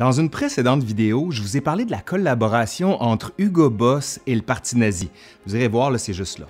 Dans une précédente vidéo, je vous ai parlé de la collaboration entre Hugo Boss et le Parti nazi. Vous irez voir, c'est juste là.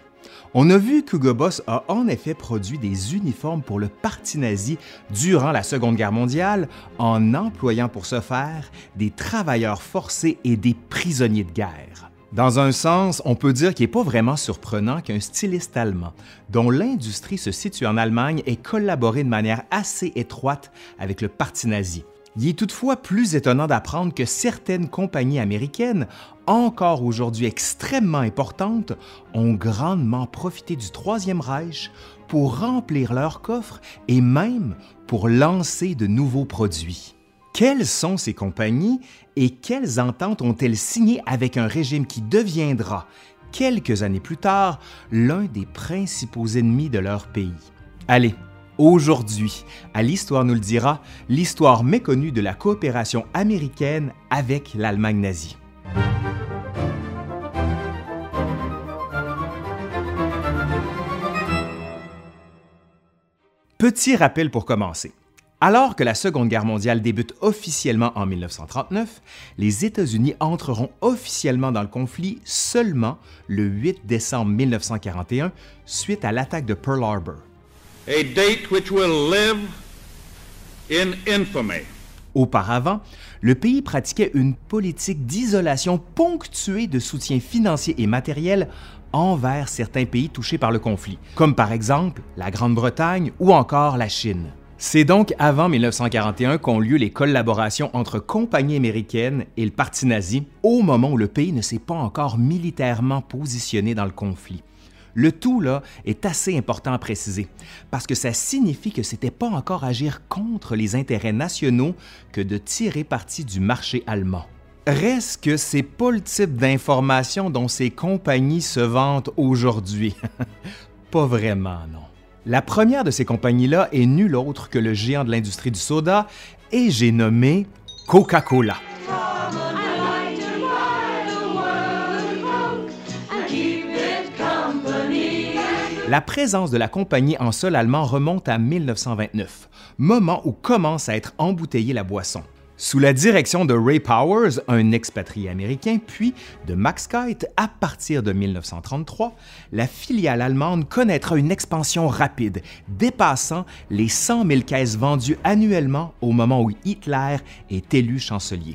On a vu qu'Hugo Boss a en effet produit des uniformes pour le Parti nazi durant la Seconde Guerre mondiale en employant pour ce faire des travailleurs forcés et des prisonniers de guerre. Dans un sens, on peut dire qu'il n'est pas vraiment surprenant qu'un styliste allemand, dont l'industrie se situe en Allemagne, ait collaboré de manière assez étroite avec le Parti nazi. Il est toutefois plus étonnant d'apprendre que certaines compagnies américaines, encore aujourd'hui extrêmement importantes, ont grandement profité du Troisième Reich pour remplir leurs coffres et même pour lancer de nouveaux produits. Quelles sont ces compagnies et quelles ententes ont-elles signées avec un régime qui deviendra, quelques années plus tard, l'un des principaux ennemis de leur pays? Allez, Aujourd'hui, à l'Histoire nous le dira, l'histoire méconnue de la coopération américaine avec l'Allemagne nazie. Petit rappel pour commencer. Alors que la Seconde Guerre mondiale débute officiellement en 1939, les États-Unis entreront officiellement dans le conflit seulement le 8 décembre 1941 suite à l'attaque de Pearl Harbor a date which will live in infamy. Auparavant, le pays pratiquait une politique d'isolation ponctuée de soutien financier et matériel envers certains pays touchés par le conflit, comme par exemple la Grande-Bretagne ou encore la Chine. C'est donc avant 1941 qu'ont lieu les collaborations entre compagnies américaines et le Parti nazi, au moment où le pays ne s'est pas encore militairement positionné dans le conflit. Le tout là est assez important à préciser parce que ça signifie que c'était pas encore agir contre les intérêts nationaux que de tirer parti du marché allemand. Reste que c'est pas le type d'information dont ces compagnies se vantent aujourd'hui. pas vraiment, non. La première de ces compagnies-là est nulle autre que le géant de l'industrie du soda et j'ai nommé Coca-Cola. La présence de la compagnie en sol allemand remonte à 1929, moment où commence à être embouteillée la boisson. Sous la direction de Ray Powers, un expatrié américain, puis de Max Kite, à partir de 1933, la filiale allemande connaîtra une expansion rapide, dépassant les 100 000 caisses vendues annuellement au moment où Hitler est élu chancelier.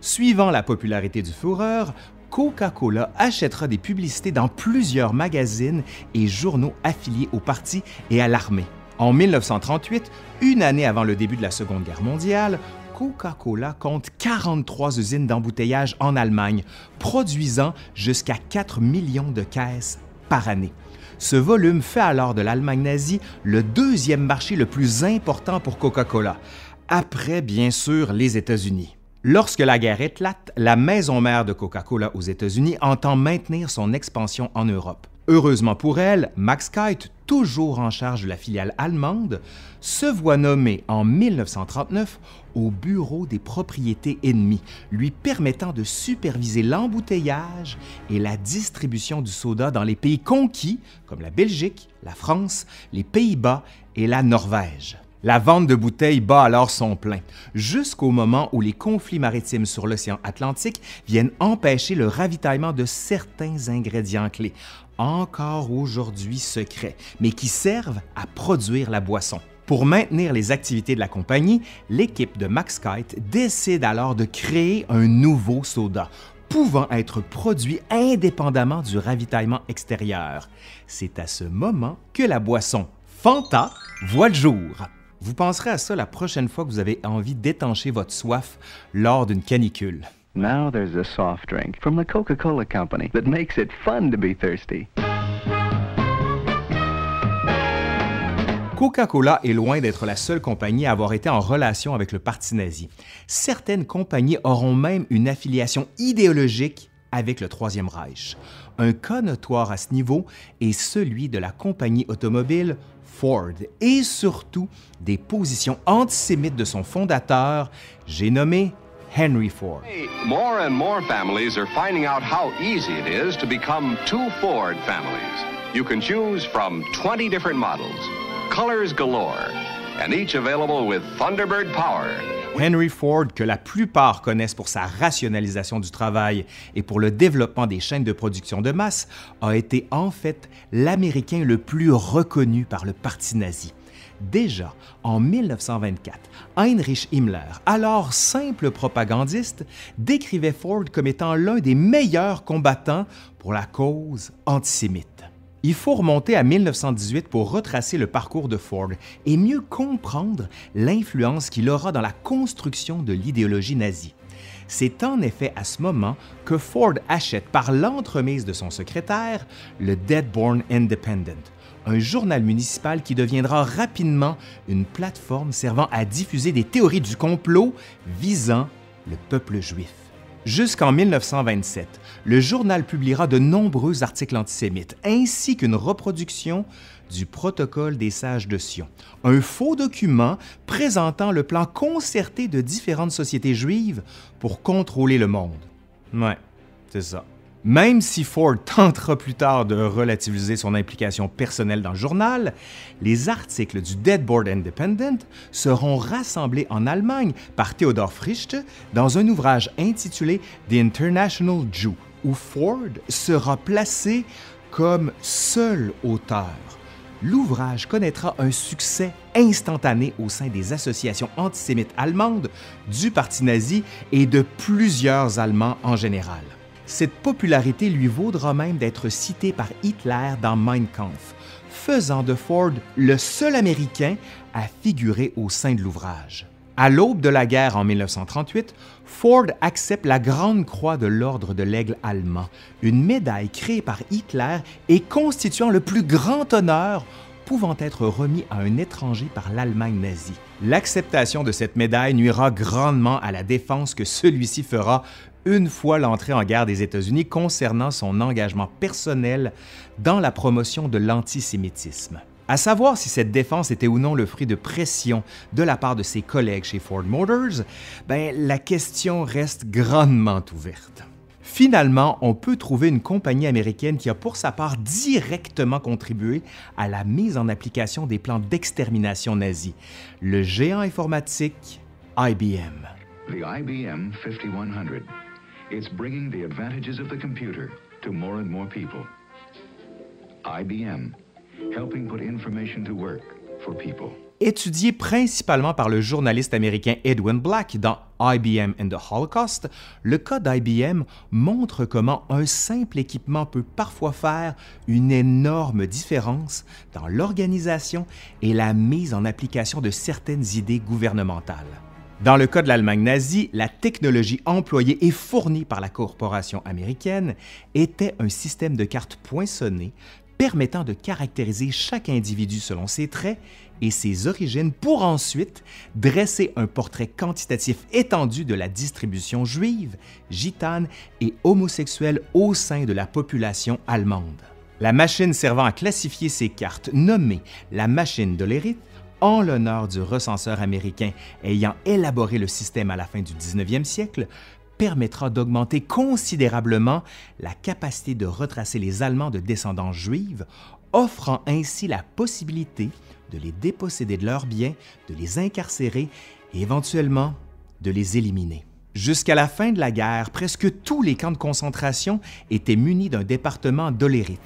Suivant la popularité du Führer, Coca-Cola achètera des publicités dans plusieurs magazines et journaux affiliés au parti et à l'armée. En 1938, une année avant le début de la Seconde Guerre mondiale, Coca-Cola compte 43 usines d'embouteillage en Allemagne, produisant jusqu'à 4 millions de caisses par année. Ce volume fait alors de l'Allemagne nazie le deuxième marché le plus important pour Coca-Cola, après bien sûr les États-Unis. Lorsque la guerre éclate, la maison mère de Coca-Cola aux États-Unis entend maintenir son expansion en Europe. Heureusement pour elle, Max Kite, toujours en charge de la filiale allemande, se voit nommé en 1939 au bureau des propriétés ennemies, lui permettant de superviser l'embouteillage et la distribution du soda dans les pays conquis comme la Belgique, la France, les Pays-Bas et la Norvège. La vente de bouteilles bat alors son plein, jusqu'au moment où les conflits maritimes sur l'océan Atlantique viennent empêcher le ravitaillement de certains ingrédients clés, encore aujourd'hui secrets, mais qui servent à produire la boisson. Pour maintenir les activités de la compagnie, l'équipe de Max Kite décide alors de créer un nouveau soda, pouvant être produit indépendamment du ravitaillement extérieur. C'est à ce moment que la boisson Fanta voit le jour. Vous penserez à ça la prochaine fois que vous avez envie d'étancher votre soif lors d'une canicule. Now there's a soft drink from the Coca-Cola Company that makes it fun to be thirsty. Coca-Cola est loin d'être la seule compagnie à avoir été en relation avec le parti nazi. Certaines compagnies auront même une affiliation idéologique avec le Troisième Reich. Un cas notoire à ce niveau est celui de la compagnie automobile Ford et surtout des positions antisémites de son fondateur, j'ai nommé Henry Ford. More and more families are finding out how easy it is to become two Ford families. You can choose from 20 different models, colors galore, and each available with Thunderbird power Henry Ford, que la plupart connaissent pour sa rationalisation du travail et pour le développement des chaînes de production de masse, a été en fait l'Américain le plus reconnu par le Parti nazi. Déjà, en 1924, Heinrich Himmler, alors simple propagandiste, décrivait Ford comme étant l'un des meilleurs combattants pour la cause antisémite. Il faut remonter à 1918 pour retracer le parcours de Ford et mieux comprendre l'influence qu'il aura dans la construction de l'idéologie nazie. C'est en effet à ce moment que Ford achète par l'entremise de son secrétaire le Deadborn Independent, un journal municipal qui deviendra rapidement une plateforme servant à diffuser des théories du complot visant le peuple juif. Jusqu'en 1927, le journal publiera de nombreux articles antisémites, ainsi qu'une reproduction du protocole des sages de Sion, un faux document présentant le plan concerté de différentes sociétés juives pour contrôler le monde. Ouais, c'est ça. Même si Ford tentera plus tard de relativiser son implication personnelle dans le journal, les articles du Deadboard Independent seront rassemblés en Allemagne par Theodor Frichte dans un ouvrage intitulé The International Jew, où Ford sera placé comme seul auteur. L'ouvrage connaîtra un succès instantané au sein des associations antisémites allemandes, du Parti nazi et de plusieurs Allemands en général. Cette popularité lui vaudra même d'être cité par Hitler dans Mein Kampf, faisant de Ford le seul Américain à figurer au sein de l'ouvrage. À l'aube de la guerre en 1938, Ford accepte la Grande Croix de l'Ordre de l'Aigle allemand, une médaille créée par Hitler et constituant le plus grand honneur pouvant être remis à un étranger par l'Allemagne nazie. L'acceptation de cette médaille nuira grandement à la défense que celui-ci fera une fois l'entrée en guerre des États-Unis concernant son engagement personnel dans la promotion de l'antisémitisme. À savoir si cette défense était ou non le fruit de pression de la part de ses collègues chez Ford Motors, ben, la question reste grandement ouverte. Finalement, on peut trouver une compagnie américaine qui a pour sa part directement contribué à la mise en application des plans d'extermination nazis, le géant informatique IBM. The IBM 5100. It's bringing the advantages of the computer to more and more people. IBM, helping put information to work for people. Étudié principalement par le journaliste américain Edwin Black dans IBM and the Holocaust, le cas d'IBM montre comment un simple équipement peut parfois faire une énorme différence dans l'organisation et la mise en application de certaines idées gouvernementales. Dans le cas de l'Allemagne nazie, la technologie employée et fournie par la corporation américaine était un système de cartes poinçonnées permettant de caractériser chaque individu selon ses traits et ses origines pour ensuite dresser un portrait quantitatif étendu de la distribution juive, gitane et homosexuelle au sein de la population allemande. La machine servant à classifier ces cartes, nommée la machine de l'érite, en l'honneur du recenseur américain ayant élaboré le système à la fin du 19e siècle, permettra d'augmenter considérablement la capacité de retracer les Allemands de descendance juive, offrant ainsi la possibilité de les déposséder de leurs biens, de les incarcérer et éventuellement de les éliminer. Jusqu'à la fin de la guerre, presque tous les camps de concentration étaient munis d'un département d'olérite,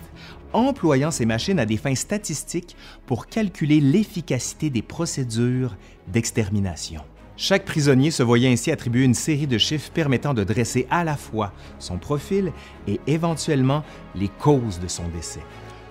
employant ces machines à des fins statistiques pour calculer l'efficacité des procédures d'extermination. Chaque prisonnier se voyait ainsi attribuer une série de chiffres permettant de dresser à la fois son profil et éventuellement les causes de son décès.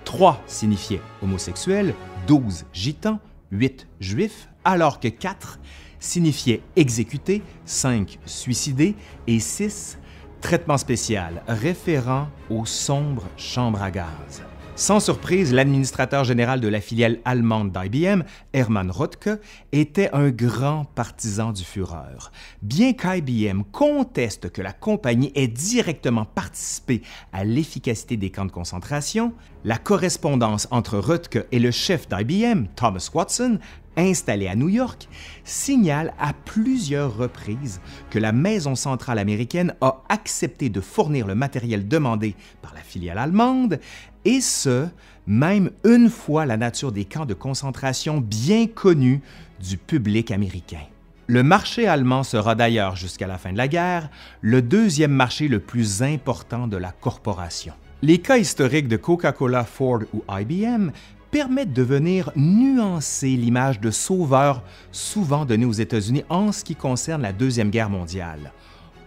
3 signifiait homosexuel, 12 gitan, 8 juif, alors que 4 signifiait exécuté, 5 suicidé et 6 traitement spécial référent aux sombres chambres à gaz. Sans surprise, l'administrateur général de la filiale allemande d'IBM, Hermann Rothke, était un grand partisan du Führer. Bien qu'IBM conteste que la compagnie ait directement participé à l'efficacité des camps de concentration, la correspondance entre Rothke et le chef d'IBM, Thomas Watson, installé à New York, signale à plusieurs reprises que la Maison centrale américaine a accepté de fournir le matériel demandé par la filiale allemande, et ce, même une fois la nature des camps de concentration bien connue du public américain. Le marché allemand sera d'ailleurs, jusqu'à la fin de la guerre, le deuxième marché le plus important de la corporation. Les cas historiques de Coca-Cola, Ford ou IBM permettent de venir nuancer l'image de sauveur souvent donnée aux États-Unis en ce qui concerne la Deuxième Guerre mondiale.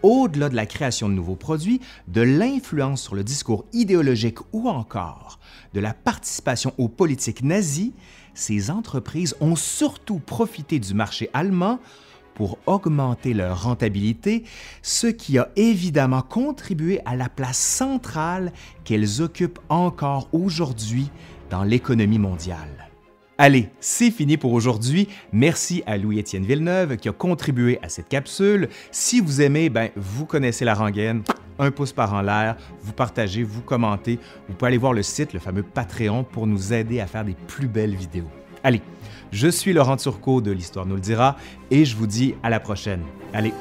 Au-delà de la création de nouveaux produits, de l'influence sur le discours idéologique ou encore de la participation aux politiques nazies, ces entreprises ont surtout profité du marché allemand pour augmenter leur rentabilité, ce qui a évidemment contribué à la place centrale qu'elles occupent encore aujourd'hui dans l'économie mondiale. Allez, c'est fini pour aujourd'hui. Merci à Louis-Étienne Villeneuve qui a contribué à cette capsule. Si vous aimez, ben, vous connaissez la rengaine. Un pouce par en l'air, vous partagez, vous commentez. Vous pouvez aller voir le site, le fameux Patreon, pour nous aider à faire des plus belles vidéos. Allez, je suis Laurent Turcot de l'Histoire nous le dira et je vous dis à la prochaine. Allez,